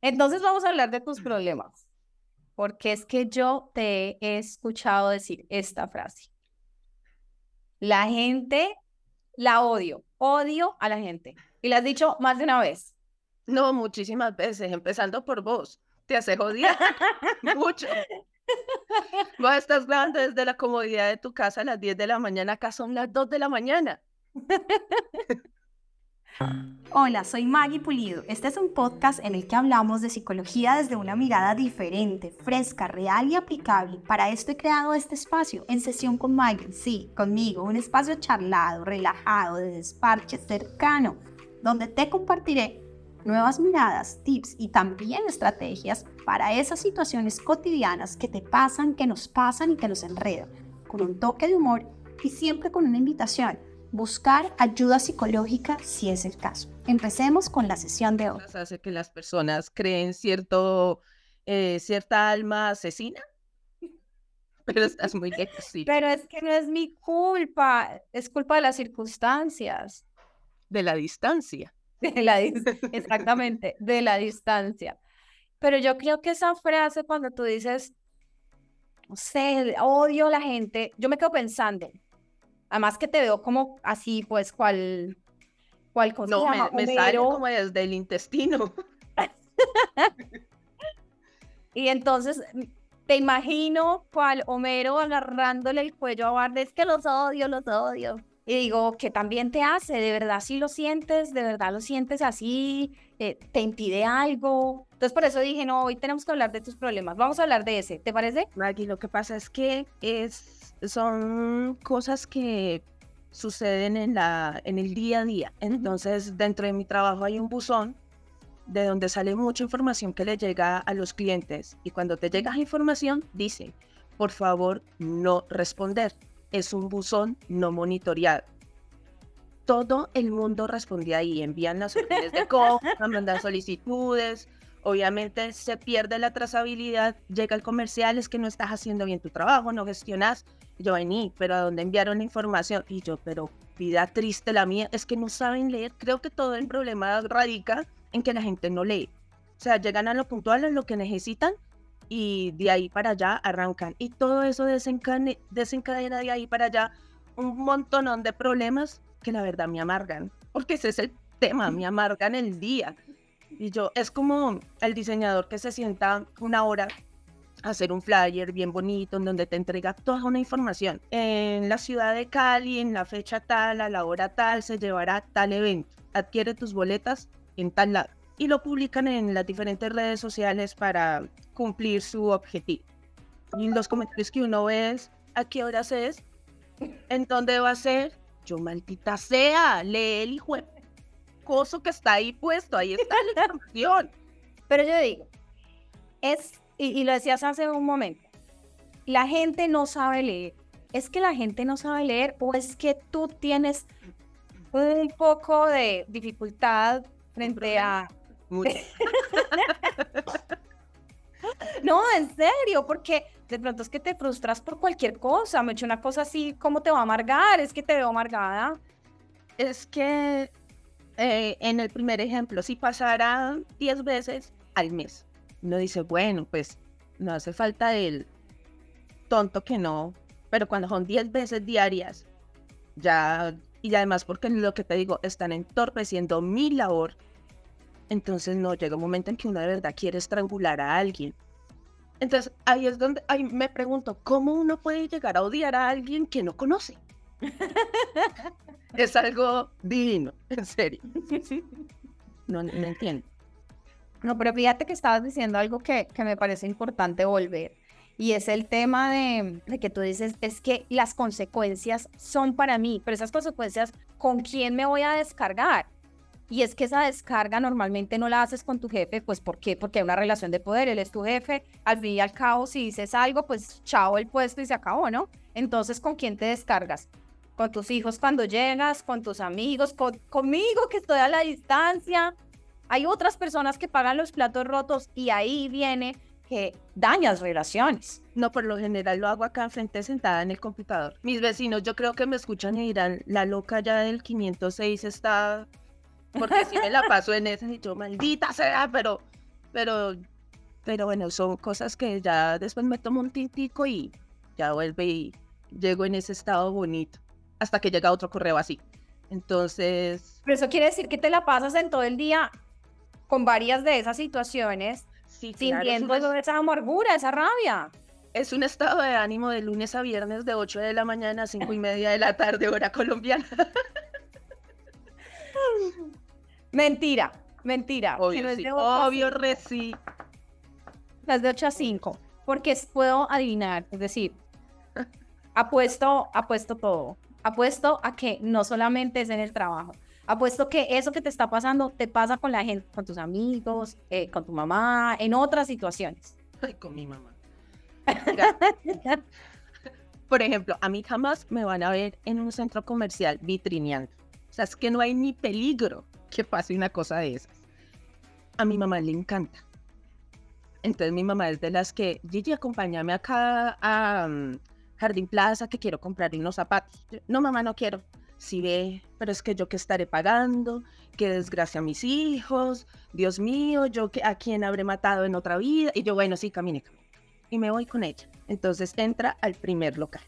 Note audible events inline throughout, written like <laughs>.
Entonces vamos a hablar de tus problemas, porque es que yo te he escuchado decir esta frase. La gente la odio, odio a la gente. Y la has dicho más de una vez. No, muchísimas veces, empezando por vos. Te hace odiar <laughs> mucho. Vos estás grabando desde la comodidad de tu casa a las 10 de la mañana, acá son las 2 de la mañana. <laughs> Hola, soy Maggie Pulido. Este es un podcast en el que hablamos de psicología desde una mirada diferente, fresca, real y aplicable. Para esto he creado este espacio en sesión con Maggie, sí, conmigo, un espacio charlado, relajado, de desparche cercano, donde te compartiré nuevas miradas, tips y también estrategias para esas situaciones cotidianas que te pasan, que nos pasan y que nos enredan, con un toque de humor y siempre con una invitación buscar ayuda psicológica si es el caso. Empecemos con la sesión de hoy. Hace que las personas creen cierto, eh, cierta alma asesina. <laughs> Pero estás muy sí. Pero es que no es mi culpa, es culpa de las circunstancias. De la distancia. <laughs> De la, exactamente, de la distancia. Pero yo creo que esa frase cuando tú dices, no sé, odio a la gente, yo me quedo pensando, Además que te veo como así, pues, cual, cual cosa. No, me, sale como desde el intestino. <laughs> y entonces te imagino cual Homero agarrándole el cuello a Bart, es que los odio, los odio. Y digo, ¿qué también te hace? ¿De verdad sí lo sientes? ¿De verdad lo sientes así? Eh, ¿Te impide algo? Entonces por eso dije, no, hoy tenemos que hablar de tus problemas. Vamos a hablar de ese, ¿te parece? Maggie, lo que pasa es que es son cosas que suceden en, la, en el día a día. Entonces, dentro de mi trabajo hay un buzón de donde sale mucha información que le llega a los clientes. Y cuando te llega información, dice, por favor, no responder. Es un buzón no monitoreado. Todo el mundo responde ahí, envían las órdenes de <laughs> compra, mandan solicitudes, obviamente se pierde la trazabilidad, llega el comercial, es que no estás haciendo bien tu trabajo, no gestionas, yo vení, pero ¿a dónde enviaron la información? Y yo, pero vida triste la mía, es que no saben leer. Creo que todo el problema radica en que la gente no lee. O sea, llegan a lo puntual, a lo que necesitan y de ahí para allá arrancan. Y todo eso desencadena, desencadena de ahí para allá un montón de problemas que la verdad me amargan. Porque ese es el tema, me amargan el día. Y yo, es como el diseñador que se sienta una hora hacer un flyer bien bonito en donde te entrega toda una información. En la ciudad de Cali, en la fecha tal, a la hora tal, se llevará tal evento. Adquiere tus boletas en tal lado. Y lo publican en las diferentes redes sociales para cumplir su objetivo. Y los comentarios que uno ve es, ¿a qué horas es? ¿En dónde va a ser? Yo maldita sea, lee el hijo coso que está ahí puesto, ahí está la información. <laughs> Pero yo digo, es y, lo decías hace un momento, la gente no sabe leer. ¿Es que la gente no sabe leer o es que tú tienes un poco de dificultad frente a... <laughs> no, en serio, porque de pronto es que te frustras por cualquier cosa. Me he hecho una cosa así, ¿cómo te va a amargar? Es que te veo amargada. Es que eh, en el primer ejemplo, si pasara 10 veces al mes, uno dice, bueno, pues no hace falta el tonto que no, pero cuando son 10 veces diarias, ya, y además porque lo que te digo, están entorpeciendo mi labor, entonces no, llega un momento en que uno de verdad quiere estrangular a alguien. Entonces ahí es donde ahí me pregunto, ¿cómo uno puede llegar a odiar a alguien que no conoce? <laughs> es algo divino, en serio. No, no entiendo. No, pero fíjate que estabas diciendo algo que, que me parece importante volver. Y es el tema de, de, que tú dices, es que las consecuencias son para mí, pero esas consecuencias, ¿con quién me voy a descargar? Y es que esa descarga normalmente no la haces con tu jefe, pues ¿por qué? Porque hay una relación de poder, él es tu jefe, al fin y al cabo si dices algo, pues chao el puesto y se acabó, ¿no? Entonces, ¿con quién te descargas? Con tus hijos cuando llegas, con tus amigos, con, conmigo que estoy a la distancia, hay otras personas que pagan los platos rotos y ahí viene que dañas relaciones. No, por lo general lo hago acá frente sentada en el computador. Mis vecinos yo creo que me escuchan y dirán, la loca ya del 506 está porque si me la <laughs> paso en esa y yo, maldita sea, pero, pero, pero bueno, son cosas que ya después me tomo un tintico y ya vuelve y llego en ese estado bonito, hasta que llega otro correo así. Entonces... Pero eso quiere decir que te la pasas en todo el día con varias de esas situaciones, Sí, sintiendo claro, es, un, esa amargura, esa rabia. es un estado de ánimo de lunes a viernes de 8 de la mañana a 5 y media de la tarde, hora colombiana. <laughs> Mentira, mentira. que no Obvio, es sí, de ocho a obvio, cinco, re sí. Las de 8 a 5. Porque puedo adivinar, es decir, <laughs> apuesto, apuesto todo. Apuesto a que no solamente es en el trabajo. Apuesto que eso que te está pasando te pasa con la gente, con tus amigos, eh, con tu mamá, en otras situaciones. Ay, con mi mamá. <laughs> Por ejemplo, a mí jamás me van a ver en un centro comercial vitrineando. O sea, es que no hay ni peligro que pase una cosa de esas. A mi mamá le encanta. Entonces mi mamá es de las que, Gigi, acompáñame acá a mm, Jardín Plaza que quiero comprar unos zapatos. No, mamá, no quiero. Sí ve, pero es que yo que estaré pagando, que desgracia a mis hijos, Dios mío, yo a quién habré matado en otra vida. Y yo, bueno, sí, camine, camine. Y me voy con ella. Entonces entra al primer local,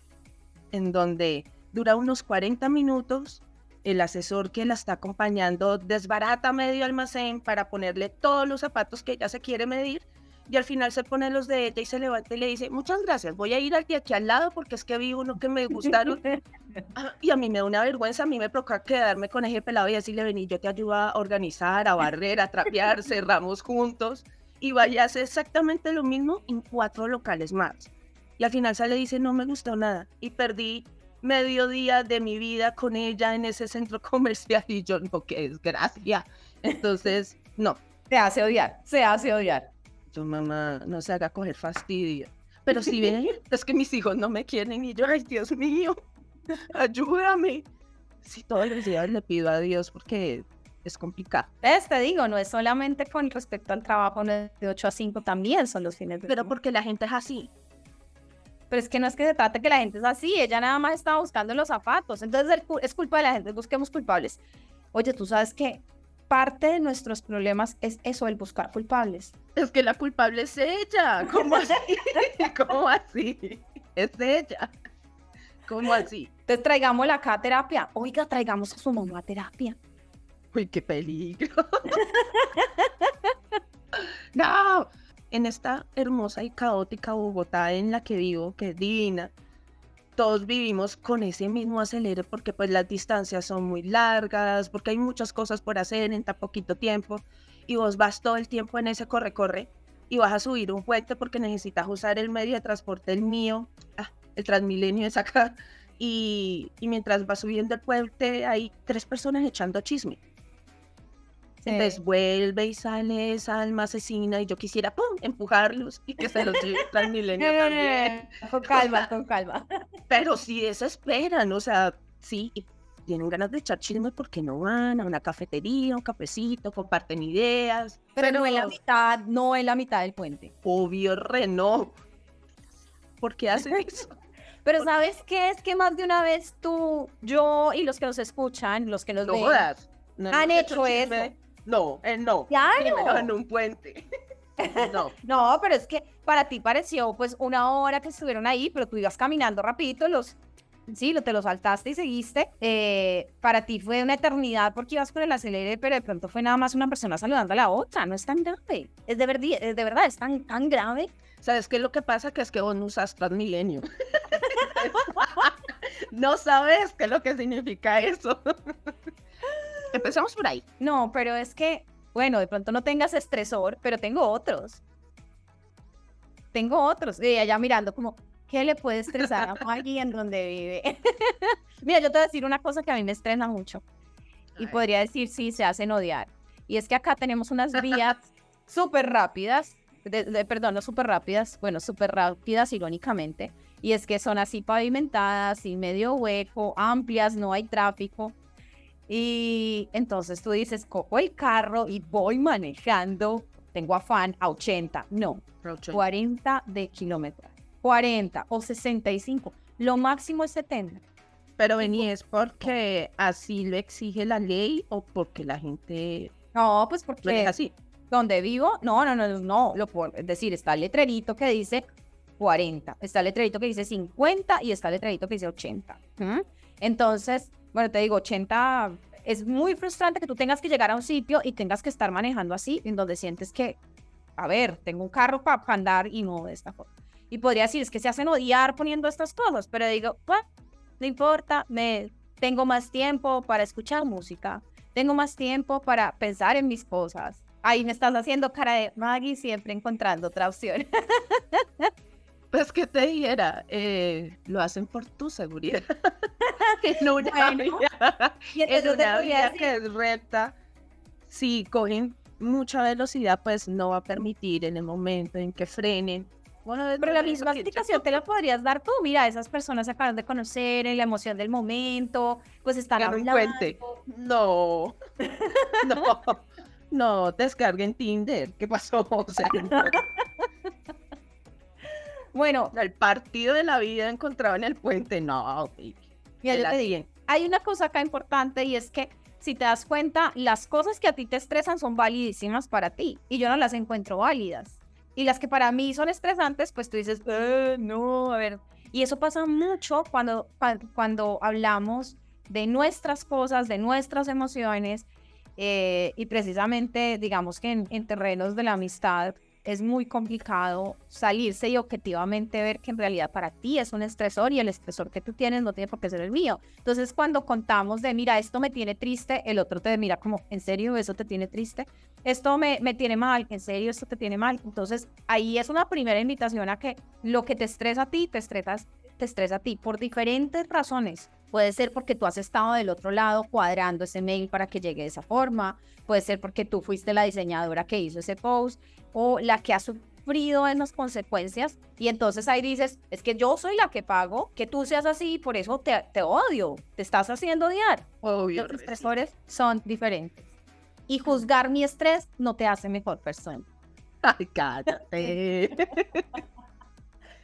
en donde dura unos 40 minutos. El asesor que la está acompañando desbarata medio almacén para ponerle todos los zapatos que ella se quiere medir y al final se pone los de ella y se levanta y le dice, muchas gracias, voy a ir al de aquí al lado porque es que vi uno que me gustaron. <laughs> Ah, y a mí me da una vergüenza, a mí me provoca quedarme con ese pelado y decirle, vení, yo te ayudo a organizar, a barrer, a trapear, <laughs> cerramos juntos. Y vaya a hacer exactamente lo mismo en cuatro locales más. Y al final sale y dice, no me gustó nada. Y perdí medio día de mi vida con ella en ese centro <laughs> comercial y yo, no, qué desgracia. Entonces, no, Se hace odiar, se hace odiar. Yo, mamá, no se haga coger fastidio. Pero si ven, <laughs> es que mis hijos no me quieren y yo, ay, Dios mío, ayúdame. Si todos los días le pido a Dios porque es complicado. Entonces te digo, no es solamente con respecto al trabajo no es de 8 a 5, también son los fines de Pero porque la gente es así. Pero es que no es que se trate que la gente es así, ella nada más estaba buscando los zapatos. Entonces es culpa de la gente, busquemos culpables. Oye, tú sabes que parte de nuestros problemas es eso, el buscar culpables. Es que la culpable es ella. ¿Cómo así? <laughs> ¿Cómo así? Es ella. ¿Cómo así? Entonces traigámosla acá a terapia. Oiga, traigamos a su mamá a terapia. Uy, qué peligro. <laughs> no, en esta hermosa y caótica Bogotá en la que vivo, que es divina, todos vivimos con ese mismo acelere porque pues las distancias son muy largas, porque hay muchas cosas por hacer en tan poquito tiempo y vos vas todo el tiempo en ese corre-corre y vas a subir un puente porque necesitas usar el medio de transporte el mío, ah, el Transmilenio es acá, y, y mientras vas subiendo el puente hay tres personas echando chisme. Entonces vuelve y sale esa alma asesina y yo quisiera ¡pum! empujarlos y que se los lleve el Transmilenio también. Con <laughs> calma, con calma. Pero sí desesperan, o sea, sí, y tienen ganas de echar chisme porque no van a una cafetería, un cafecito, comparten ideas. Pero no en la mitad, no en la mitad del puente. Obvio, re no. ¿Por qué hacen <laughs> eso? Pero ¿sabes qué? Es que más de una vez tú, yo y los que nos escuchan, los que nos No ven, jodas. No Han hecho chisme. eso. No, eh, no. Claro. En un puente. <laughs> No. No, pero es que para ti pareció pues una hora que estuvieron ahí, pero tú ibas caminando rapidito, los, sí, lo, te lo saltaste y seguiste. Eh, para ti fue una eternidad porque ibas con el acelere, pero de pronto fue nada más una persona saludando a la otra, no es tan grave. Es de, verdad, es de verdad, es tan, tan grave. ¿Sabes qué es lo que pasa? Que es que vos no usas Transmilenio. <laughs> no sabes qué es lo que significa eso. Empezamos por ahí. No, pero es que, bueno, de pronto no tengas estresor, pero tengo otros. Tengo otros. Y allá mirando como, ¿qué le puede estresar a <laughs> Maggie en donde vive? <laughs> Mira, yo te voy a decir una cosa que a mí me estresa mucho. Y podría decir, sí, se hacen odiar. Y es que acá tenemos unas <laughs> vías súper rápidas, de- de- perdón, no súper rápidas, bueno, súper rápidas irónicamente. Y es que son así pavimentadas, sin medio hueco, amplias, no hay tráfico. Y entonces tú dices, cojo el carro y voy manejando, tengo afán a 80, no, 40 de kilómetros, 40 o 65, lo máximo es 70. Pero vení, ¿es porque así lo exige la ley o porque la gente No, pues porque así? donde vivo, no, no, no, no, lo es decir, está el letrerito que dice 40, está el letrerito que dice 50 y está el letrerito que dice 80. ¿m? Entonces, bueno, te digo, 80 es muy frustrante que tú tengas que llegar a un sitio y tengas que estar manejando así, en donde sientes que, a ver, tengo un carro para andar y no de esta forma. Y podría decir, es que se hacen odiar poniendo estas cosas, pero digo, "Bueno, no importa, me tengo más tiempo para escuchar música, tengo más tiempo para pensar en mis cosas. Ahí me estás haciendo cara de Maggie, siempre encontrando otra opción. <laughs> Pues que te dijera, eh, lo hacen por tu seguridad. <laughs> <laughs> en una Bueno, vía, Y en entonces te una podría vía decir, que es recta, si cogen mucha velocidad, pues no va a permitir en el momento en que frenen. Bueno, pero la misma explicación te la podrías dar tú. Mira, esas personas se acaban de conocer en la emoción del momento, pues están hablando. puente. No, <laughs> no, no, descarguen Tinder. ¿Qué pasó? O sea, Bueno, el partido de la vida encontrado en el puente, no. baby, mira, yo te digo, hay una cosa acá importante y es que si te das cuenta, las cosas que a ti te estresan son validísimas para ti y yo no las encuentro válidas. Y las que para mí son estresantes, pues tú dices, "Eh, no, a ver. Y eso pasa mucho cuando, cua- cuando hablamos de nuestras cosas, de nuestras emociones eh, y precisamente, digamos que en, en terrenos de la amistad es muy complicado salirse y objetivamente ver que en realidad para ti es un estresor y el estresor que tú tienes no tiene por qué ser el mío. Entonces, cuando contamos de, mira, esto me tiene triste, el otro te mira como, ¿en serio eso te tiene triste? Esto me, me tiene mal, ¿en serio esto te tiene mal? Entonces, ahí es una primera invitación a que lo que te estresa a ti, te estresas, te estresa a ti por diferentes razones. Puede ser porque tú has estado del otro lado cuadrando ese mail para que llegue de esa forma. Puede ser porque tú fuiste la diseñadora que hizo ese post o la que ha sufrido en las consecuencias. Y entonces ahí dices, es que yo soy la que pago, que tú seas así, por eso te, te odio, te estás haciendo odiar. Obvio. Los estresores son diferentes. Y juzgar mi estrés no te hace mejor persona. Ay, cállate. <laughs>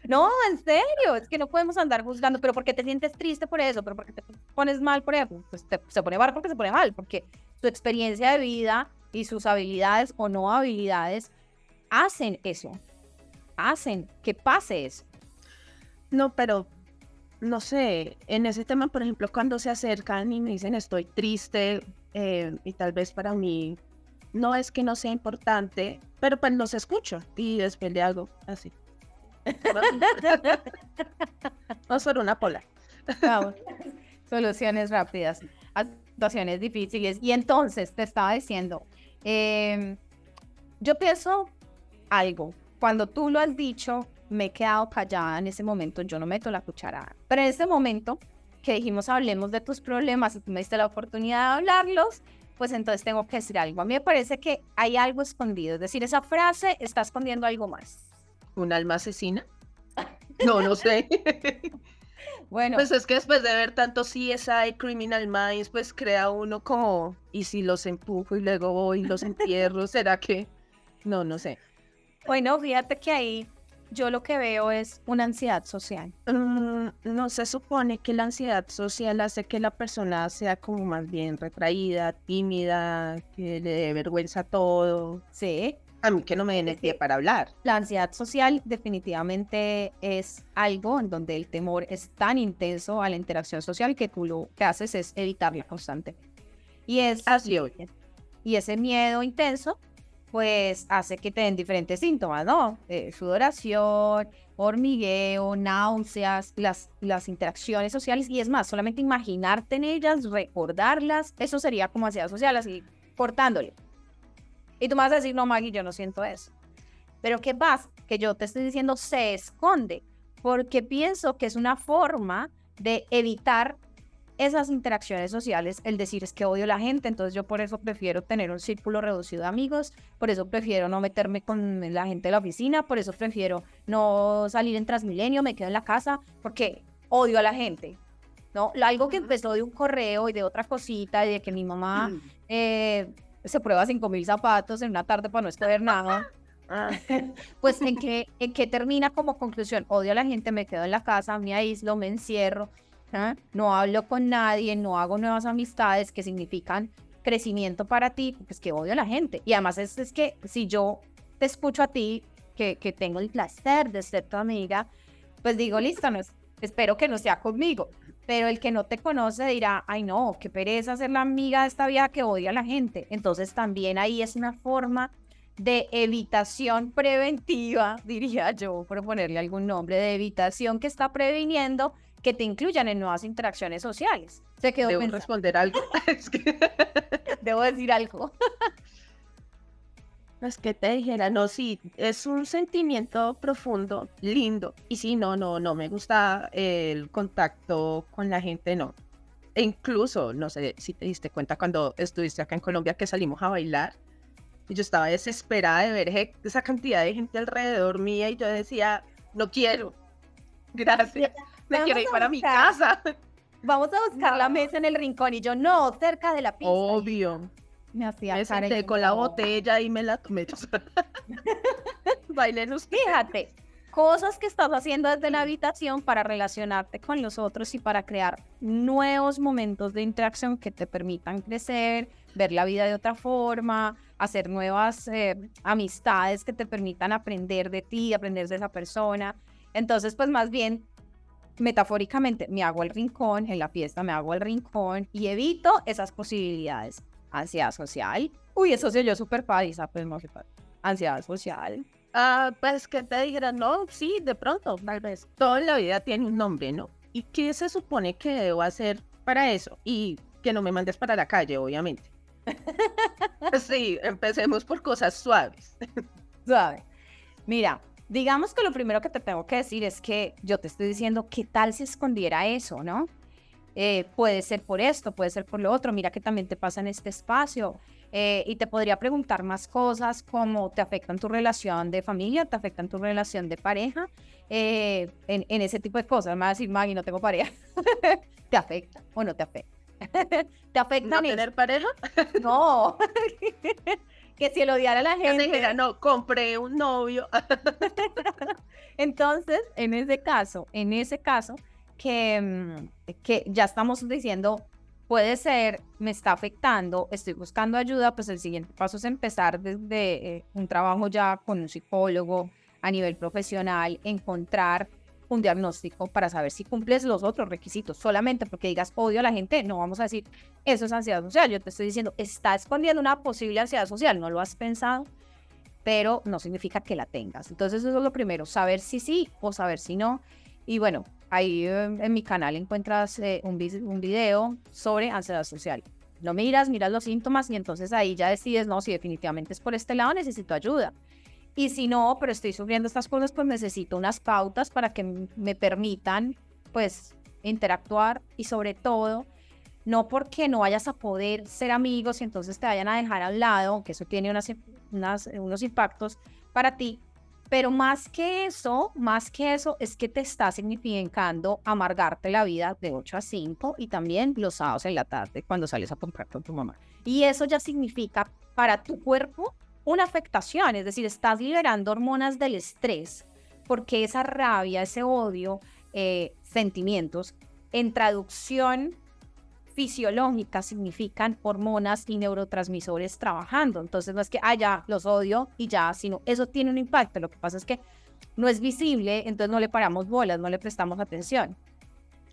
No, en serio, es que no podemos andar juzgando, pero porque te sientes triste por eso, pero porque te pones mal por eso, pues te- se pone mal porque se pone mal, porque su experiencia de vida y sus habilidades o no habilidades hacen eso, hacen que pase eso. No, pero no sé, en ese tema, por ejemplo, cuando se acercan y me dicen estoy triste eh, y tal vez para mí no es que no sea importante, pero pues los escucho y después le hago así. <laughs> Vamos por una pola. Vamos, Soluciones rápidas a situaciones difíciles. Y entonces te estaba diciendo, em, yo pienso algo. Cuando tú lo has dicho, me he quedado callada en ese momento, yo no meto la cucharada. Pero en ese momento que dijimos hablemos de tus problemas y tú me diste la oportunidad de hablarlos, pues entonces tengo que decir algo. A mí me parece que hay algo escondido. Es decir, esa frase está escondiendo algo más. ¿Un alma asesina? <laughs> No, no sé. <laughs> Bueno, Pues es que después de ver tanto CSI, Criminal Minds, pues crea uno como, ¿y si los empujo y luego voy y los entierro? ¿Será que? No, no sé. Bueno, fíjate que ahí yo lo que veo es una ansiedad social. Mm, no se supone que la ansiedad social hace que la persona sea como más bien retraída, tímida, que le dé vergüenza todo. Sí. A mí que no me den el pie para hablar. La ansiedad social definitivamente es algo en donde el temor es tan intenso a la interacción social que tú lo que haces es evitarla constantemente. Y, es, Así y ese miedo intenso pues hace que te den diferentes síntomas, ¿no? Eh, sudoración, hormigueo, náuseas, las, las interacciones sociales y es más, solamente imaginarte en ellas, recordarlas, eso sería como ansiedad social, así cortándole. Y tú me vas a decir, no, Maggie, yo no siento eso. Pero ¿qué pasa? Que yo te estoy diciendo se esconde, porque pienso que es una forma de evitar esas interacciones sociales, el decir es que odio a la gente, entonces yo por eso prefiero tener un círculo reducido de amigos, por eso prefiero no meterme con la gente de la oficina, por eso prefiero no salir en Transmilenio, me quedo en la casa, porque odio a la gente. ¿no? Algo que empezó de un correo y de otra cosita, y de que mi mamá eh, se prueba cinco mil zapatos en una tarde para no escoger nada. <laughs> Ah, <laughs> Pues en qué, en qué termina como conclusión, odio a la gente, me quedo en la casa, me aíslo, me encierro. ¿Ah? no hablo con nadie, no hago nuevas amistades que significan crecimiento para ti, pues que odio a la gente. Y además es, es que si yo te escucho a ti, que, que tengo el placer de ser tu amiga, pues digo, listo, no, espero que no sea conmigo. Pero el que no te conoce dirá, ay no, qué pereza ser la amiga de esta vida que odia a la gente. Entonces también ahí es una forma de evitación preventiva, <laughs> diría yo, por ponerle algún nombre, de evitación que está previniendo que te incluyan en nuevas interacciones sociales. Se quedó ¿Debo responder algo? <laughs> <laughs> <laughs> Debo decir algo. Es que te dijera, no, sí, es un sentimiento profundo, lindo. Y sí, no, no, no me gusta el contacto con la gente, no. E incluso, no sé si te diste cuenta cuando estuviste acá en Colombia que salimos a bailar. Y yo estaba desesperada de ver esa cantidad de gente alrededor mía y yo decía, no quiero. Gracias. Me quiero ir para mi casa. Vamos a buscar la mesa en el rincón y yo no, cerca de la pista. Obvio. Me hacía me senté con la botella y me la tomé. <laughs> Bailenos. Fíjate, cosas que estás haciendo desde la habitación para relacionarte con los otros y para crear nuevos momentos de interacción que te permitan crecer, ver la vida de otra forma, hacer nuevas eh, amistades que te permitan aprender de ti, aprender de esa persona. Entonces, pues más bien, metafóricamente, me hago el rincón, en la fiesta me hago el rincón y evito esas posibilidades ansiedad social. Uy, eso se yo súper padre, pues no Ansiedad social. Ah, pues que te dijeran, no, sí, de pronto, tal vez. Toda la vida tiene un nombre, ¿no? ¿Y qué se supone que debo hacer para eso? Y que no me mandes para la calle, obviamente. <laughs> sí, empecemos por cosas suaves. Suave. Mira, digamos que lo primero que te tengo que decir es que yo te estoy diciendo, ¿qué tal si escondiera eso, no? Eh, puede ser por esto, puede ser por lo otro, mira que también te pasa en este espacio. Eh, y te podría preguntar más cosas como te afectan tu relación de familia, te afectan tu relación de pareja, eh, en, ese tipo de cosas. Me va a decir, Maggie, no tengo pareja. <laughs> ¿Te afecta o no te afecta? <laughs> ¿Te afecta ¿No tener pareja? no. <laughs> que si el odiar a la gente. no, compré un novio. <laughs> Entonces, en ese caso, en ese caso, que, mm, que ya estamos diciendo, puede ser, me está afectando, estoy buscando ayuda, pues el siguiente paso es empezar desde eh, un trabajo ya con un psicólogo a nivel profesional, encontrar un diagnóstico para saber si cumples los otros requisitos. Solamente porque digas odio a la gente, no vamos a decir eso es ansiedad social. Yo te estoy diciendo, está escondiendo una posible ansiedad social, no lo has pensado, pero no significa que la tengas. Entonces eso es lo primero, saber si sí o saber si no. Y bueno, ahí en, mi canal encuentras eh, un, un video sobre ansiedad social. Lo miras, miras los síntomas y entonces ahí ya decides, no, si definitivamente es por este lado, necesito ayuda. Y si no, pero estoy sufriendo estas cosas, pues necesito unas pautas para que me permitan, pues, interactuar y sobre todo, no porque no vayas a poder ser amigos y entonces te vayan a dejar a lado, que eso tiene unas, unos impactos para ti, pero más que eso, más que eso, es que te está significando amargarte la vida de 8 a 5 y también los sábados en la tarde cuando sales a comprar con tu mamá. Y eso ya significa para tu cuerpo una afectación, es decir, estás liberando hormonas del estrés, porque esa rabia, ese odio, eh, sentimientos, en traducción fisiológicas significan hormonas y neurotransmisores trabajando. Entonces no es que, ah, ya, los odio y ya, sino eso tiene un impacto. Lo que pasa es que no es visible, entonces no le paramos bolas, no le prestamos atención.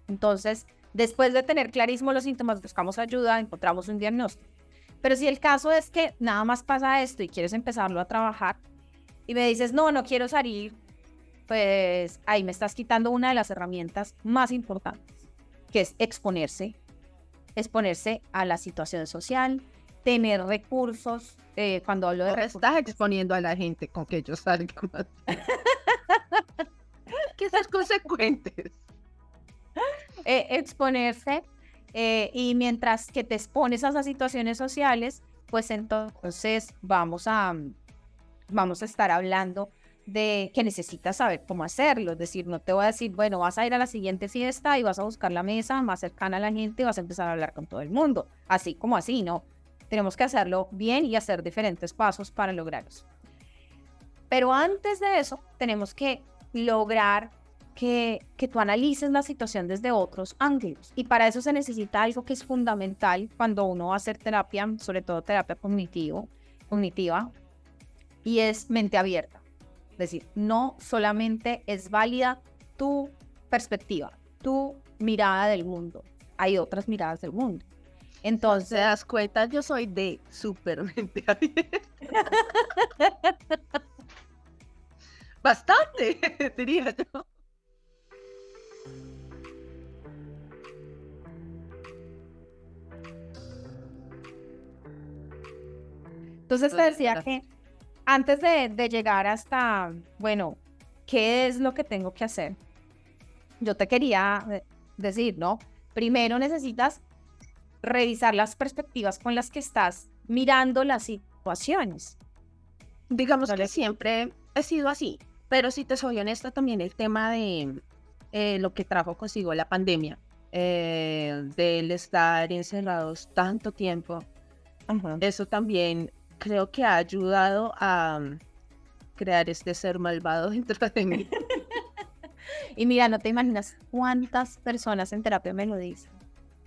Entonces, después de tener clarísimo los síntomas, buscamos ayuda, encontramos un diagnóstico. Pero si el caso es que nada más pasa esto y quieres empezarlo a trabajar y me dices, no, no quiero salir, pues ahí me estás quitando una de las herramientas más importantes, que es exponerse exponerse a la situación social, tener recursos. Eh, cuando hablo de recursos, estás exponiendo a la gente con que ellos salgan. <laughs> que seas consecuentes. Eh, exponerse eh, y mientras que te expones a esas situaciones sociales, pues entonces vamos a, vamos a estar hablando de que necesitas saber cómo hacerlo. Es decir, no te voy a decir, bueno, vas a ir a la siguiente fiesta y vas a buscar la mesa más cercana a la gente y vas a empezar a hablar con todo el mundo. Así como así, ¿no? Tenemos que hacerlo bien y hacer diferentes pasos para lograrlo. Pero antes de eso, tenemos que lograr que, que tú analices la situación desde otros ángulos. Y para eso se necesita algo que es fundamental cuando uno va a hacer terapia, sobre todo terapia cognitivo, cognitiva, y es mente abierta. Es decir, no solamente es válida tu perspectiva, tu mirada del mundo. Hay otras miradas del mundo. Entonces, ¿te das cuenta? Yo soy de súper mente abierta. <laughs> Bastante, <laughs> diría yo. Entonces te decía que antes de, de, llegar hasta, bueno, ¿qué es lo que tengo que hacer? Yo te quería eh, decir, ¿no? Primero necesitas revisar las perspectivas con las que estás mirando las situaciones. Digamos que siempre he sido así, pero si te soy honesta, también el tema de eh, lo que trajo consigo la pandemia, eh, del estar encerrados tanto tiempo, eso también creo que ha ayudado a mm, crear este ser malvado <laughs> dentro de mí. <laughs> y mira, no te imaginas cuántas personas en terapia me lo dicen.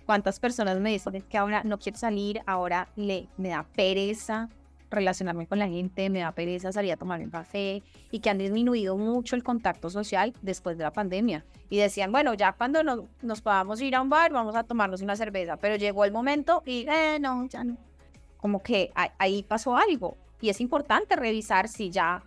Cuántas personas me dicen que ahora no quiero salir, ahora le, me da pereza relacionarme con la gente, me da pereza salir a tomar un café y que han disminuido mucho el contacto social después de la pandemia. Y decían, bueno, ya cuando nos, nos podamos ir a un bar, vamos a tomarnos una cerveza, pero llegó el momento y, eh, no, ya no como que ahí pasó algo. Y es importante revisar si ya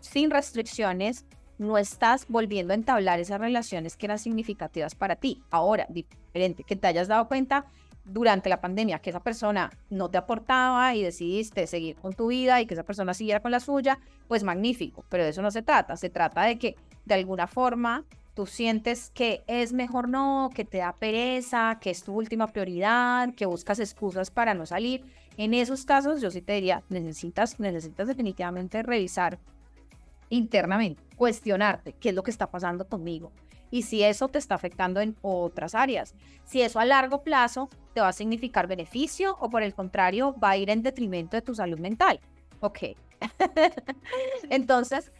sin restricciones no estás volviendo a entablar esas relaciones que eran significativas para ti. Ahora, diferente, que te hayas dado cuenta durante la pandemia que esa persona no te aportaba y decidiste seguir con tu vida y que esa persona siguiera con la suya, pues magnífico, pero de eso no se trata, se trata de que de alguna forma tú sientes que es mejor no, que te da pereza, que es tu última prioridad, que buscas excusas para no salir en esos casos, yo sí te diría, necesitas, necesitas definitivamente revisar internamente, cuestionarte qué es lo que está pasando conmigo y si eso te está afectando en otras áreas. Si eso a largo plazo te va a significar beneficio o por el contrario va a ir en detrimento de tu salud mental. Ok. <laughs> Entonces,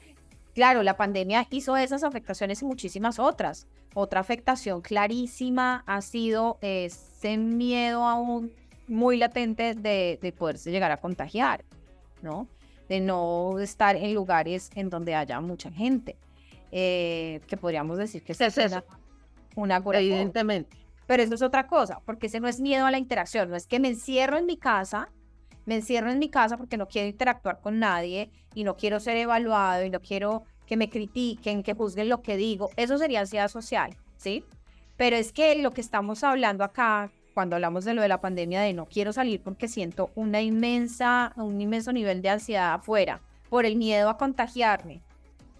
claro, la pandemia hizo esas afectaciones y muchísimas otras. Otra afectación clarísima ha sido ese miedo a un muy latente de, de poderse llegar a contagiar, ¿no? De no estar en lugares en donde haya mucha gente. Eh, que podríamos decir que es, es una, una Evidentemente. Pero eso es otra cosa, porque ese no es miedo a la interacción, no es que me encierro en mi casa, me encierro en mi casa porque no quiero interactuar con nadie y no quiero ser evaluado y no quiero que me critiquen, que juzguen lo que digo. Eso sería ansiedad social, ¿sí? Pero es que lo que estamos hablando acá, cuando hablamos de lo de la pandemia, de no quiero salir porque siento una inmensa, un inmenso nivel de ansiedad afuera, por el miedo a contagiarme,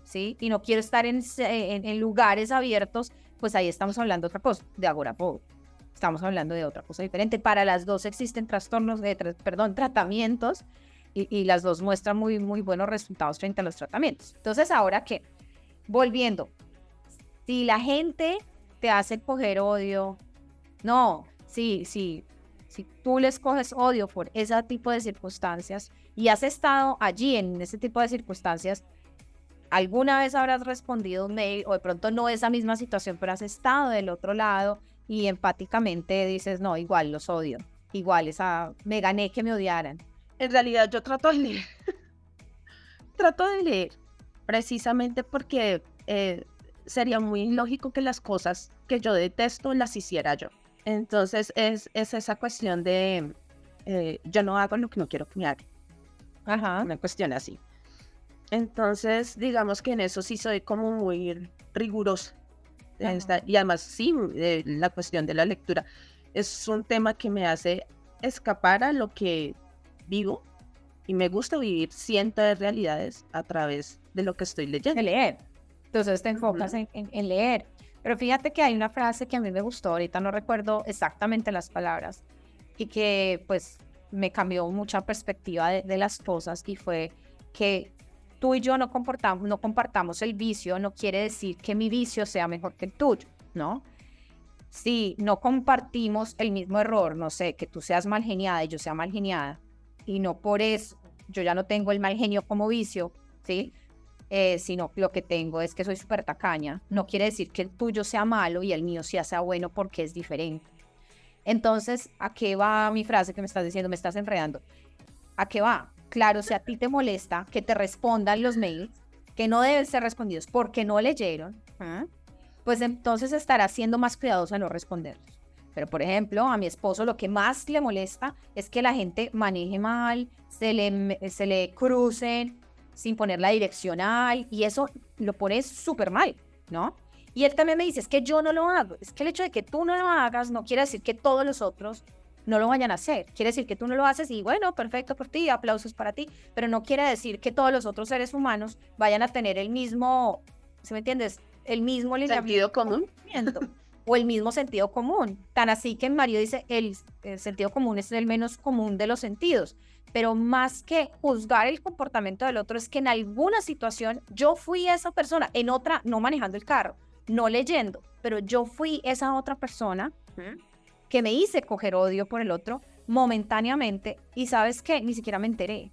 ¿sí? Y no quiero estar en, en, lugares abiertos, pues ahí estamos hablando otra cosa, de agoraphobe. Estamos hablando de otra cosa diferente. Para las dos existen trastornos, de, perdón, tratamientos, y, y, las dos muestran muy, muy buenos resultados frente a los tratamientos. Entonces, ahora que, volviendo, si la gente te hace coger odio, no, Sí, sí. Si tú les coges odio por ese tipo de circunstancias y has estado allí en ese tipo de circunstancias, alguna vez habrás respondido un mail o de pronto no esa misma situación, pero has estado del otro lado y empáticamente dices, no, igual los odio, igual esa, me gané que me odiaran. En realidad yo trato de leer, <laughs> trato de leer, precisamente porque eh, sería muy lógico que las cosas que yo detesto las hiciera yo. Entonces es, esa cuestión de eh, yo no hago lo que no quiero que me hagan. Ajá. Una cuestión así. Entonces, digamos que en eso sí soy como muy rigurosa. y además, sí, eh, la cuestión de la lectura es un tema que me hace escapar a lo que vivo y me gusta vivir cientos realidades a través de lo que estoy leyendo. De leer. Entonces te enfocas en leer. Pero fíjate que hay una frase que a mí me gustó, ahorita no recuerdo exactamente las palabras, y que pues me cambió mucha perspectiva de, las cosas y fue que tú y yo no, no compartamos el vicio, no quiere decir que mi vicio sea mejor que el tuyo, ¿no? Si no compartimos el mismo error, no sé, que tú seas mal geniada y yo sea mal geniada, y no por eso yo ya no tengo el mal genio como vicio, ¿sí? Eh, sino lo que tengo es que soy súper tacaña. No quiere decir que el tuyo sea malo y el mío sí sea bueno porque es diferente. Entonces, ¿a qué va mi frase que me estás diciendo? Me estás enredando. ¿A qué va? Claro, si a ti te molesta que te respondan los mails que no deben ser respondidos porque no leyeron, ¿ah? pues entonces estará siendo más cuidadoso a no responderlos. Pero, por ejemplo, a mi esposo lo que más le molesta es que la gente maneje mal, se le, se le crucen sin poner la direccional y eso lo pone súper mal, ¿no? Y él también me dice, es que yo no lo hago, es que el hecho de que tú no lo hagas no quiere decir que todos los otros no lo vayan a hacer, quiere decir que tú no lo haces y bueno, perfecto por ti, aplausos para ti, pero no quiere decir que todos los otros seres humanos vayan a tener el mismo, ¿se me entiendes? El mismo sentido común o el mismo sentido común. Tan así que Mario dice, el, el, sentido común es el menos común de los sentidos. Pero más que juzgar el comportamiento del otro, es que en alguna situación yo fui esa persona, en otra no manejando el carro, no leyendo, pero yo fui esa otra persona que me hice coger odio por el otro momentáneamente y sabes qué, ni siquiera me enteré.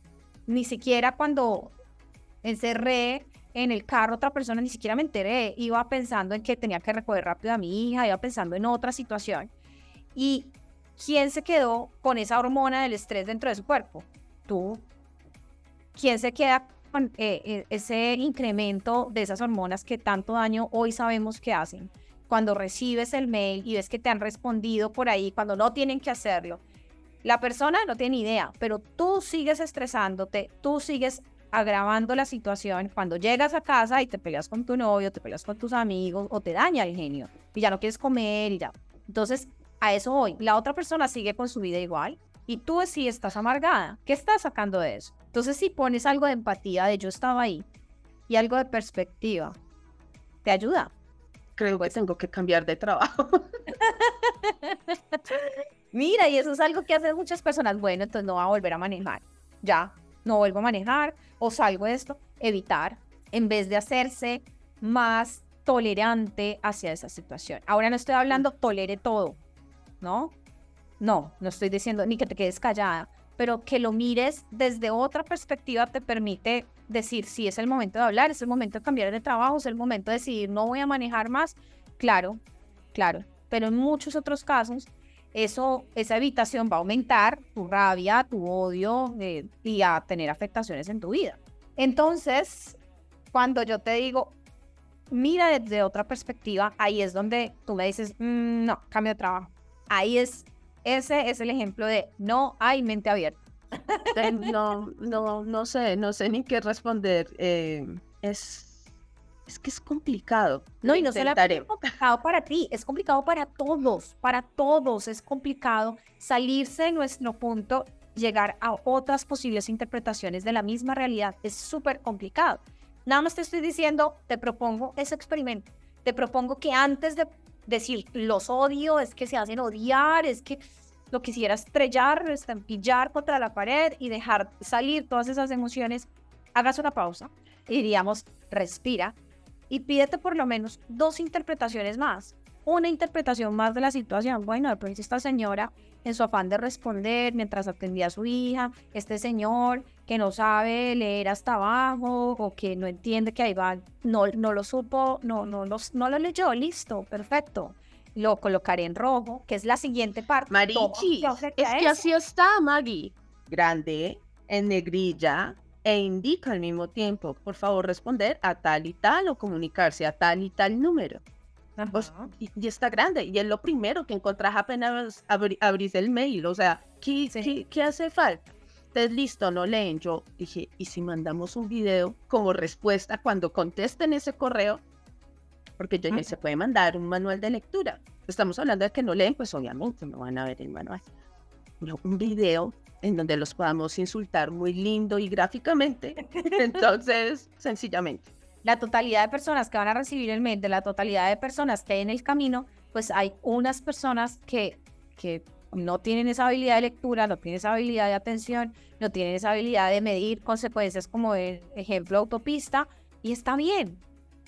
Ni siquiera cuando encerré en el carro otra persona, ni siquiera me enteré. Iba pensando en que tenía que recoger rápido a mi hija, iba pensando en otra situación. ¿Y quién se quedó con esa hormona del estrés dentro de su cuerpo? Tú. ¿Quién se queda con eh, eh, ese incremento de esas hormonas que tanto daño hoy sabemos que hacen? Cuando recibes el mail y ves que te han respondido por ahí, cuando no tienen que hacerlo. La persona no tiene idea, pero tú sigues estresándote, tú sigues agravando la situación cuando llegas a casa y te peleas con tu novio, te peleas con tus amigos o te daña el genio y ya no quieres comer y ya. Entonces, a eso hoy. La otra persona sigue con su vida igual y tú sí estás amargada. ¿Qué estás sacando de eso? Entonces, si pones algo de empatía, de yo estaba ahí y algo de perspectiva, te ayuda. Creo que tengo que cambiar de trabajo. <laughs> Mira, y eso es algo que hacen muchas personas. Bueno, entonces no va a volver a manejar. Ya, no vuelvo a manejar o salgo de esto, evitar, en vez de hacerse más tolerante hacia esa situación. Ahora no estoy hablando tolere todo, ¿no? No, no estoy diciendo ni que te quedes callada, pero que lo mires desde otra perspectiva te permite decir si es el momento de hablar, es el momento de cambiar de trabajo, es el momento de decidir no voy a manejar más. Claro, claro, pero en muchos otros casos eso, esa evitación va a aumentar tu rabia, tu odio eh, y a tener afectaciones en tu vida. Entonces, cuando yo te digo, mira desde otra perspectiva, ahí es donde tú me dices, mm, no, cambio de trabajo. Ahí es, ese es el ejemplo de no hay mente abierta. No, no, no sé, no sé ni qué responder. Eh, es es que es complicado. No, y no solamente es complicado para ti, es complicado para todos, para todos es complicado salirse de nuestro punto, llegar a otras posibles interpretaciones de la misma realidad, es súper complicado. Nada más te estoy diciendo, te propongo ese experimento, te propongo que antes de decir los odio, es que se hacen odiar, es que lo quisiera estrellar, estampillar contra la pared y dejar salir todas esas emociones, hagas una pausa y diríamos, respira, y pídete por lo menos dos interpretaciones más. Una interpretación más de la situación. Bueno, de pronto esta señora, en su afán de responder mientras atendía a su hija, este señor que no sabe leer hasta abajo o que no entiende que ahí va, no, no lo supo, no, no, no, no lo leyó, listo, perfecto lo colocaré en rojo, que es la siguiente parte. Marichi, es que así está, Maggie. Grande, en negrilla, e indica al mismo tiempo, por favor, responder a tal y tal o comunicarse a tal y tal número. Pues, y, está grande, y es lo primero que encontrás apenas abrís el mail, o sea, ¿qué, ¿qué, hace falta? Entonces, listo, no leen. Yo dije, ¿y si mandamos un video como respuesta cuando contesten ese correo? Porque yo se puede mandar un manual de lectura. Estamos hablando de que no leen, pues obviamente no van a ver el manual. un video en donde los podamos insultar muy lindo y gráficamente. <laughs> Entonces, sencillamente. La totalidad de personas que van a recibir el mail, de la totalidad de personas que hay en el camino, pues hay unas personas que, que no tienen esa habilidad de lectura, no tienen esa habilidad de atención, no tienen esa habilidad de medir consecuencias como el ejemplo autopista, y está bien,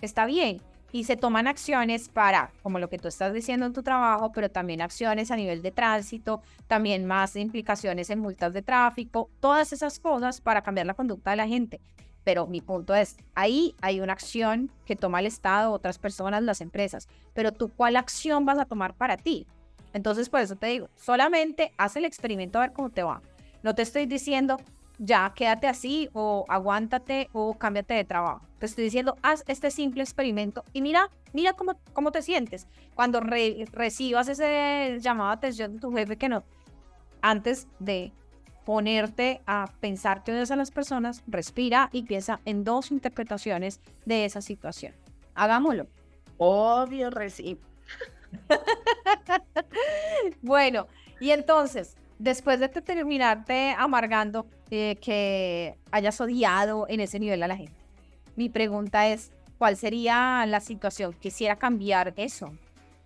está bien y se toman acciones para, como lo que tú estás diciendo en tu trabajo, pero también acciones a nivel de tránsito, también más implicaciones en multas de tráfico, todas esas cosas para cambiar la conducta de la gente. Pero mi punto es, ahí hay una acción que toma el Estado, otras personas, las empresas. Pero tú, ¿cuál acción vas a tomar para ti? Entonces, por eso te digo, solamente haz el experimento a ver cómo te va. No te estoy diciendo, ya, quédate así o aguántate o cámbiate de trabajo. Te estoy diciendo, haz este simple experimento y mira, mira cómo, cómo te sientes. Cuando recibas ese llamado de atención de tu jefe que no, antes de ponerte a pensar que odias a las personas, respira y piensa en dos interpretaciones de esa situación. Hagámoslo. Obvio, recibo. <laughs> bueno, y entonces, después de terminarte amargando eh, que hayas odiado en ese nivel a la gente, mi pregunta es, ¿cuál sería la situación? Quisiera cambiar eso.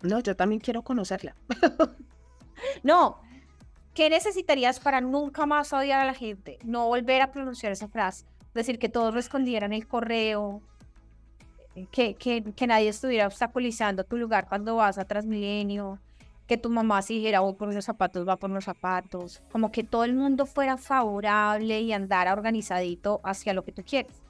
No, yo también quiero conocerla. <laughs> no, ¿Qué necesitarías para nunca más odiar a la gente? No volver a pronunciar esa frase. Decir que todos respondieran el correo, que, que, que nadie estuviera obstaculizando tu lugar cuando vas a Transmilenio, que tu mamá si dijera voy por los zapatos, va por los zapatos. Como que todo el mundo fuera favorable y andara organizadito hacia lo que tú quieres.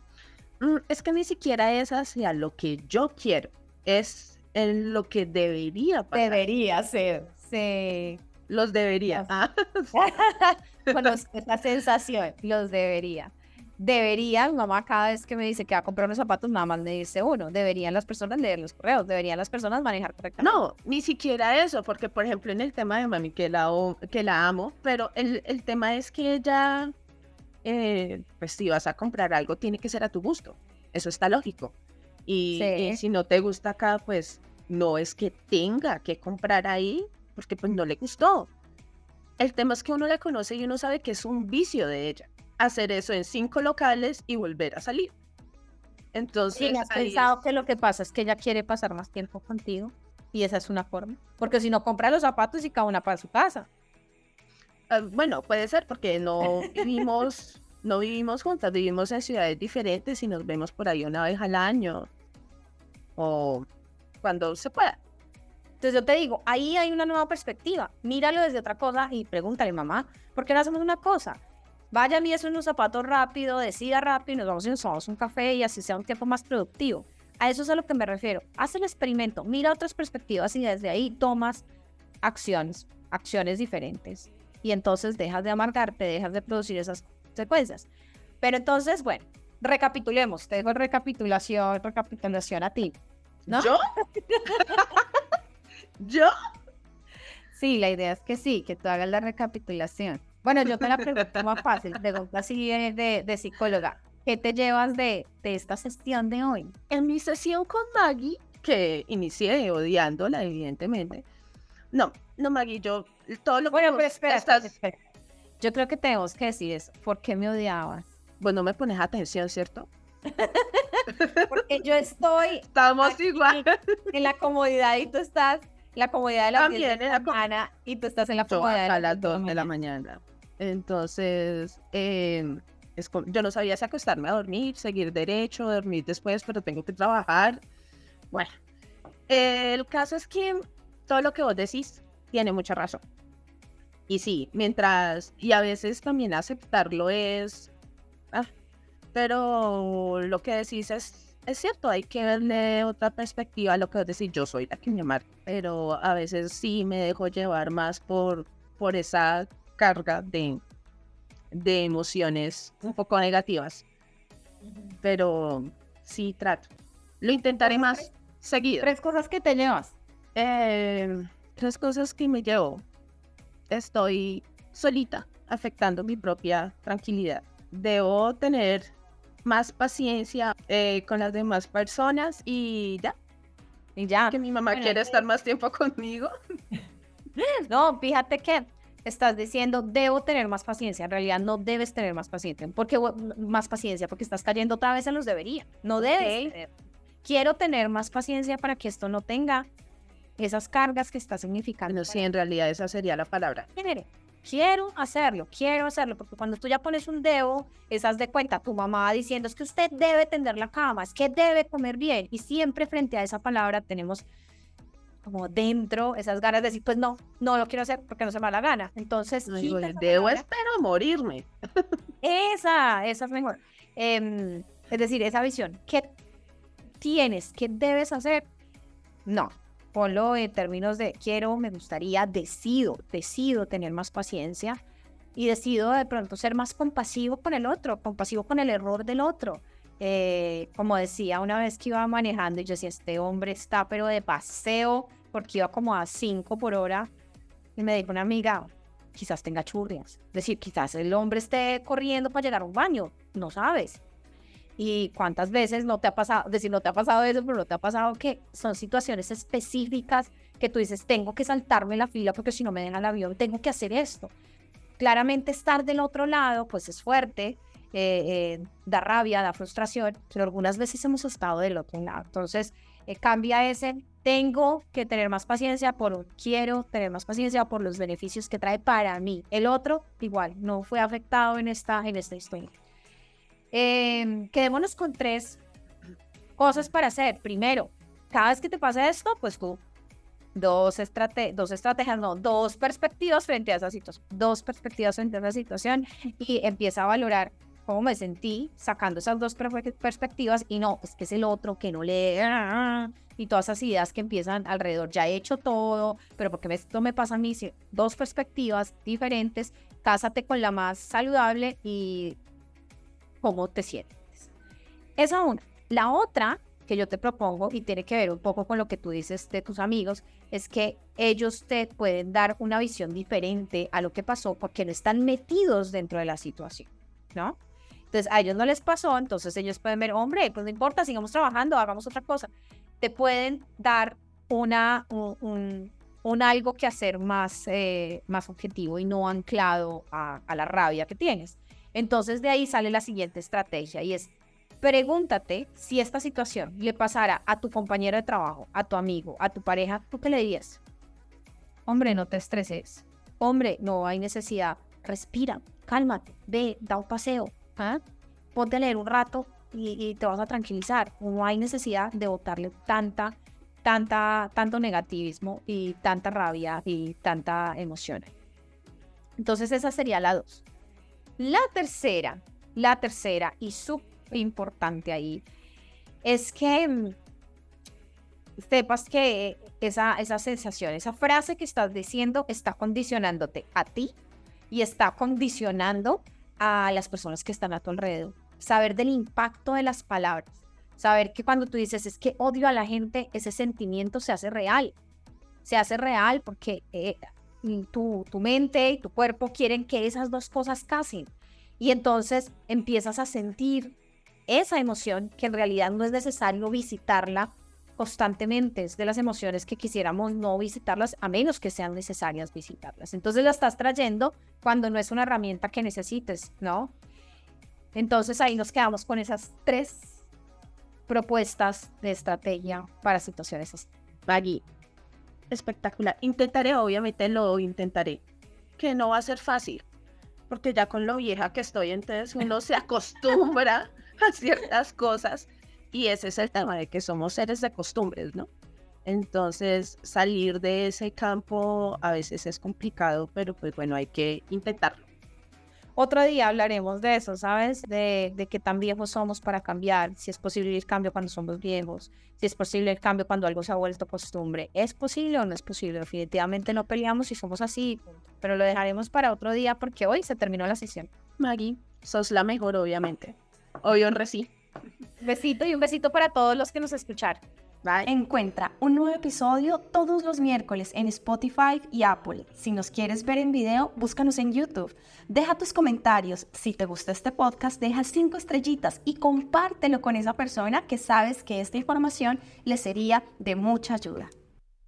Mm, es que ni siquiera es hacia lo que yo quiero, es en lo que debería pasar. Debería ser, sí. Los debería. Ah. <laughs> bueno, <laughs> esa sensación, los debería. Deberían, mamá cada vez que me dice que va a comprar unos zapatos, nada más me dice uno. Deberían las personas leer los correos, deberían las personas manejar correctamente. No, ni siquiera eso, porque por ejemplo en el tema de mami, que la, que la amo, pero el, el tema es que ella, eh, pues si vas a comprar algo, tiene que ser a tu gusto. Eso está lógico. Y, y si no te gusta acá, pues no es que tenga que comprar ahí, porque pues no le gustó. El tema es que uno la conoce y uno sabe que es un vicio de ella. Hacer eso en cinco locales y volver a salir. Entonces, sí, has pensado que lo que pasa es que ella quiere pasar más tiempo contigo y esa es una forma. Porque si no compra los zapatos y cada una para su casa. Ah, bueno, puede ser porque no <laughs> vivimos, no vivimos juntas, vivimos en ciudades diferentes y nos vemos por ahí una vez al año o cuando se pueda. Entonces yo te digo, ahí hay una nueva perspectiva. Míralo desde otra cosa y pregúntale, mamá, ¿por qué no hacemos una cosa? Vaya a mí eso en un zapato rápido, decida rápido y nos vamos y nos tomamos un café y así sea un tiempo más productivo. A eso es a lo que me refiero. Haz el experimento, mira otras perspectivas y desde ahí tomas acciones, acciones diferentes. Y entonces dejas de amargarte, dejas de producir esas secuencias. Pero entonces, bueno, recapitulemos. Te dejo recapitulación, recapitulación a ti. ¿no? ¿Yo? <laughs> ¿Yo? Sí, la idea es que sí, que tú hagas la recapitulación. Bueno, yo te la pregunto más fácil, pregunta así de, de, psicóloga. ¿Qué te llevas de, de esta sesión de hoy? En mi sesión con Maggie, que inicié odiándola, evidentemente. No, no, Maggie, yo todo lo que... Bueno, pero espera, Yo creo que tenemos que decir eso. ¿Por qué me odiabas? Bueno, me pones atención, ¿cierto? <laughs> Porque yo estoy... Estamos igual. En la comodidad y tú estás la comodidad de la, de la mañana y tú estás en la comodidad a las 2 de la mañana. Entonces, em, yo no sabía si acostarme a dormir, seguir derecho, dormir después, pero tengo que trabajar. Bueno, el caso es que todo lo que vos decís tiene mucha razón. Y sí, mientras, y a veces también aceptarlo es, ah, pero lo que decís es es cierto, hay que verle otra perspectiva a lo que es decir, yo soy la que me amarga, pero a veces sí me dejo llevar más por, por esa carga de, de emociones un poco negativas. Pero sí trato. Lo intentaré más seguido. Tres cosas que te llevas. Eh, tres cosas que me llevo. Estoy solita, afectando mi propia tranquilidad. Debo tener más paciencia eh, con las demás personas y ya. Y ya. Que mi mamá quiere estar más tiempo <laughs> conmigo. <laughs> No, fíjate que estás diciendo debo tener más paciencia. En realidad no debes tener más paciencia. ¿Por qué más paciencia? Porque estás cayendo otra vez en los debería. No debes. Quiero tener más paciencia para que esto no tenga esas cargas que está significando. No, sí, en realidad esa sería la palabra. Genere quiero hacerlo, quiero hacerlo, porque cuando tú ya pones un dedo, esas de cuenta tu mamá diciendo es que usted debe tender la cama, es que debe comer bien, y siempre frente a esa palabra tenemos como dentro esas ganas de decir, pues no, no lo quiero hacer porque no se me da la gana. Entonces, no, digo, debo espero morirme. <laughs> esa, esa es mejor. Em, Es decir, esa visión, ¿qué tienes? ¿Qué debes hacer? No, ponlo en términos de quiero, me gustaría, decido, decido tener más paciencia y decido de pronto ser más compasivo con el otro, compasivo con el error del otro. Eh, como decía una vez que iba manejando y yo decía, este hombre está pero de paseo porque iba como a 5 por hora y me dijo una amiga, quizás tenga churrias. Decir, quizás el hombre esté corriendo para llegar a un baño, no sabes. Y cuántas veces no te ha pasado, decir, no te ha pasado eso, pero no te ha pasado que son situaciones específicas que tú dices, tengo que saltarme la fila porque si no me deja el avión, tengo que hacer esto. Claramente estar del otro lado, pues es fuerte, eh, eh, da rabia, da frustración, pero algunas veces hemos estado del otro lado. Entonces, eh, cambia ese tengo que tener más paciencia por un quiero tener más paciencia por los beneficios que trae para mí. El otro, igual, no fue afectado en esta, en esta historia. Em, quedémonos con tres cosas para hacer. Primero, cada vez que te pasa esto, pues tú, dos, estrate dos estrategias, no, dos perspectivas frente a esa situación, dos perspectivas frente a esa situación y empieza a valorar cómo me sentí sacando esas dos perspectivas y no, es que es el otro que no le... Y todas esas ideas que empiezan alrededor, ya he hecho todo, pero porque esto me pasa a mí, dos perspectivas diferentes, cásate con la más saludable y cómo te sientes. Esa una. La otra que yo te propongo y tiene que ver un poco con lo que tú dices de tus amigos, es que ellos te pueden dar una visión diferente a lo que pasó porque no están metidos dentro de la situación, ¿no? Entonces a ellos no les pasó, entonces ellos pueden ver, hombre, pues no importa, sigamos trabajando, hagamos otra cosa. Te pueden dar una, un, un, algo que hacer más, eh, más objetivo y no anclado a, a la rabia que tienes. Entonces de ahí sale la siguiente estrategia y es pregúntate si esta situación le pasara a tu compañero de trabajo, a tu amigo, a tu pareja, ¿tú qué le dirías? Hombre, no te estreses. Hombre, no hay necesidad. Respira, cálmate, ve, da un paseo, ¿Ah? ponte a leer un rato y, te vas a tranquilizar. No hay necesidad de botarle tanta, tanta, tanto negativismo y tanta rabia y tanta emoción. Entonces esa sería la dos. La tercera, la tercera y súper importante ahí es que mm, sepas que esa, esa sensación, esa frase que estás diciendo está condicionándote a ti y está condicionando a las personas que están a tu alrededor. Saber del impacto de las palabras. Saber que cuando tú dices es que odio a la gente, ese sentimiento se hace real. Se hace real porque eh, tu, tu mente y tu cuerpo quieren que esas dos cosas casen. Y entonces empiezas a sentir esa emoción que en realidad no es necesario visitarla constantemente. Es de las emociones que quisiéramos no visitarlas a menos que sean necesarias visitarlas. Entonces la estás trayendo cuando no es una herramienta que necesites, ¿no? Entonces ahí nos quedamos con esas tres propuestas de estrategia para situaciones así. Maggie, espectacular. Intentaré, obviamente lo intentaré, que no va a ser fácil, porque ya con lo vieja que estoy, entonces uno se <laughs> acostumbra a ciertas cosas y ese es el tema de que somos seres de costumbres, ¿no? Entonces, salir de ese campo a veces es complicado, pero pues bueno, hay que intentarlo. Otro día hablaremos de eso, ¿sabes? De, de que tan viejos somos para cambiar, si es posible el cambio cuando somos viejos, si es posible el cambio cuando algo se ha vuelto costumbre. ¿Es posible o no es posible? Definitivamente no peleamos si somos así, pero lo dejaremos para otro día porque hoy se terminó la sesión. Maggie, sos la mejor, obviamente. Obvio en reci. Besito y un besito para todos los que nos escucharon. Encuentra un nuevo episodio todos los miércoles en Spotify y Apple. Si nos quieres ver en video, búscanos en YouTube. Deja tus comentarios. Si te gusta este podcast, deja cinco estrellitas y compártelo con esa persona que sabes que esta información le sería de mucha ayuda.